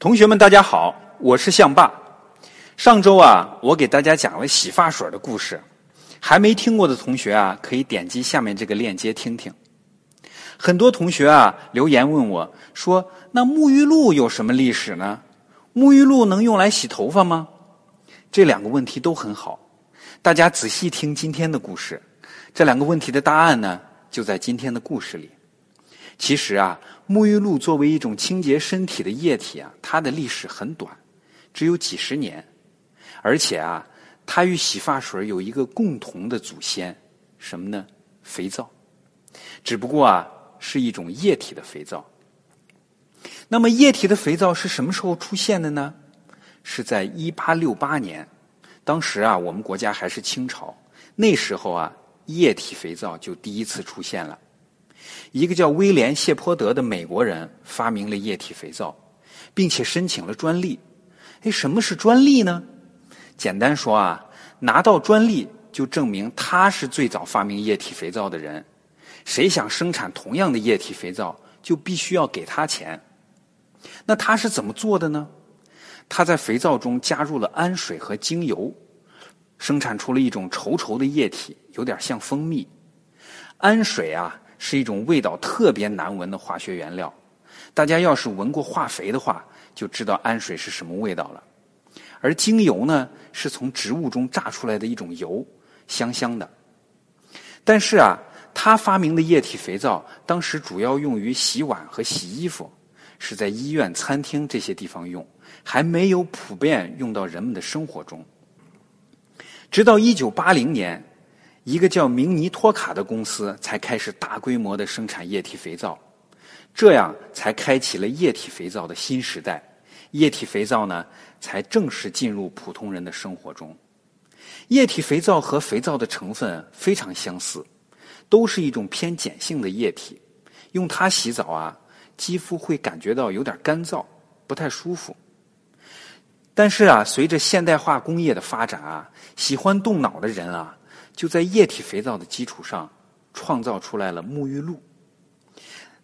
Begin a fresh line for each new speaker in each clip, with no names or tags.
同学们，大家好，我是象爸。上周啊，我给大家讲了洗发水的故事，还没听过的同学啊，可以点击下面这个链接听听。很多同学啊留言问我说：“那沐浴露有什么历史呢？沐浴露能用来洗头发吗？”这两个问题都很好，大家仔细听今天的故事。这两个问题的答案呢，就在今天的故事里。其实啊，沐浴露作为一种清洁身体的液体啊，它的历史很短，只有几十年。而且啊，它与洗发水有一个共同的祖先，什么呢？肥皂。只不过啊，是一种液体的肥皂。那么，液体的肥皂是什么时候出现的呢？是在一八六八年，当时啊，我们国家还是清朝，那时候啊，液体肥皂就第一次出现了。一个叫威廉·谢泼德的美国人发明了液体肥皂，并且申请了专利。哎，什么是专利呢？简单说啊，拿到专利就证明他是最早发明液体肥皂的人。谁想生产同样的液体肥皂，就必须要给他钱。那他是怎么做的呢？他在肥皂中加入了氨水和精油，生产出了一种稠稠的液体，有点像蜂蜜。氨水啊。是一种味道特别难闻的化学原料，大家要是闻过化肥的话，就知道氨水是什么味道了。而精油呢，是从植物中榨出来的一种油，香香的。但是啊，他发明的液体肥皂当时主要用于洗碗和洗衣服，是在医院、餐厅这些地方用，还没有普遍用到人们的生活中。直到一九八零年。一个叫明尼托卡的公司才开始大规模的生产液体肥皂，这样才开启了液体肥皂的新时代。液体肥皂呢，才正式进入普通人的生活中。液体肥皂和肥皂的成分非常相似，都是一种偏碱性的液体。用它洗澡啊，肌肤会感觉到有点干燥，不太舒服。但是啊，随着现代化工业的发展啊，喜欢动脑的人啊。就在液体肥皂的基础上，创造出来了沐浴露。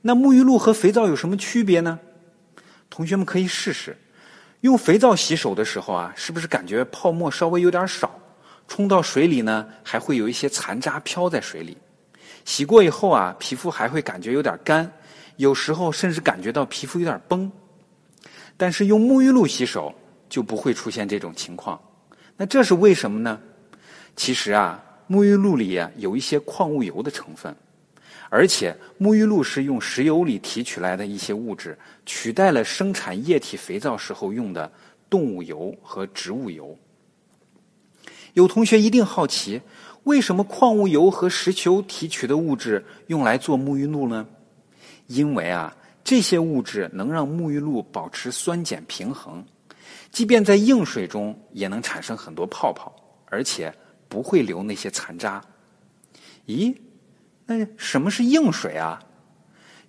那沐浴露和肥皂有什么区别呢？同学们可以试试，用肥皂洗手的时候啊，是不是感觉泡沫稍微有点少？冲到水里呢，还会有一些残渣飘在水里。洗过以后啊，皮肤还会感觉有点干，有时候甚至感觉到皮肤有点崩。但是用沐浴露洗手就不会出现这种情况。那这是为什么呢？其实啊。沐浴露里啊有一些矿物油的成分，而且沐浴露是用石油里提取来的一些物质，取代了生产液体肥皂时候用的动物油和植物油。有同学一定好奇，为什么矿物油和石油提取的物质用来做沐浴露呢？因为啊，这些物质能让沐浴露保持酸碱平衡，即便在硬水中也能产生很多泡泡，而且。不会留那些残渣。咦，那什么是硬水啊？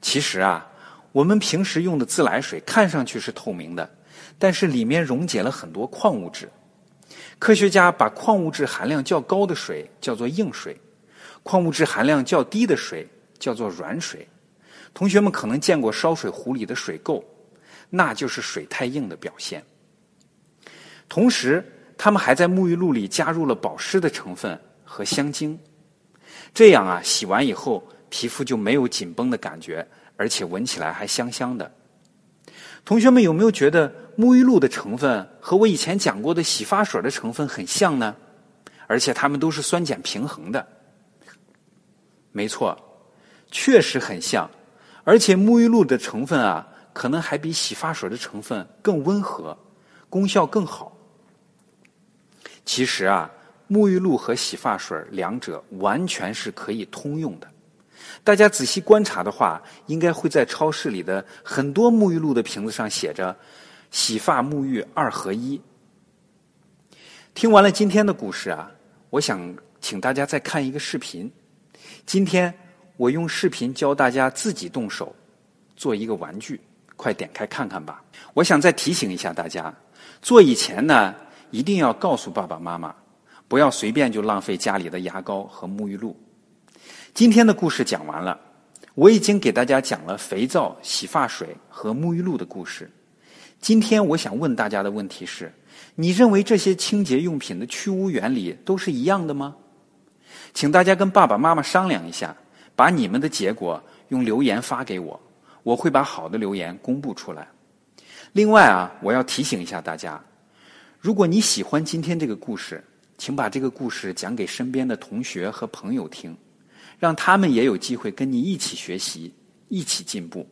其实啊，我们平时用的自来水看上去是透明的，但是里面溶解了很多矿物质。科学家把矿物质含量较高的水叫做硬水，矿物质含量较低的水叫做软水。同学们可能见过烧水壶里的水垢，那就是水太硬的表现。同时。他们还在沐浴露里加入了保湿的成分和香精，这样啊，洗完以后皮肤就没有紧绷的感觉，而且闻起来还香香的。同学们有没有觉得沐浴露的成分和我以前讲过的洗发水的成分很像呢？而且它们都是酸碱平衡的。没错，确实很像，而且沐浴露的成分啊，可能还比洗发水的成分更温和，功效更好。其实啊，沐浴露和洗发水两者完全是可以通用的。大家仔细观察的话，应该会在超市里的很多沐浴露的瓶子上写着“洗发沐浴二合一”。听完了今天的故事啊，我想请大家再看一个视频。今天我用视频教大家自己动手做一个玩具，快点开看看吧。我想再提醒一下大家，做以前呢。一定要告诉爸爸妈妈，不要随便就浪费家里的牙膏和沐浴露。今天的故事讲完了，我已经给大家讲了肥皂、洗发水和沐浴露的故事。今天我想问大家的问题是：你认为这些清洁用品的去污原理都是一样的吗？请大家跟爸爸妈妈商量一下，把你们的结果用留言发给我，我会把好的留言公布出来。另外啊，我要提醒一下大家，如果你喜欢今天这个故事，请把这个故事讲给身边的同学和朋友听，让他们也有机会跟你一起学习，一起进步，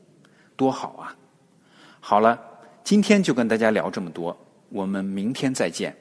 多好啊！好了，今天就跟大家聊这么多，我们明天再见。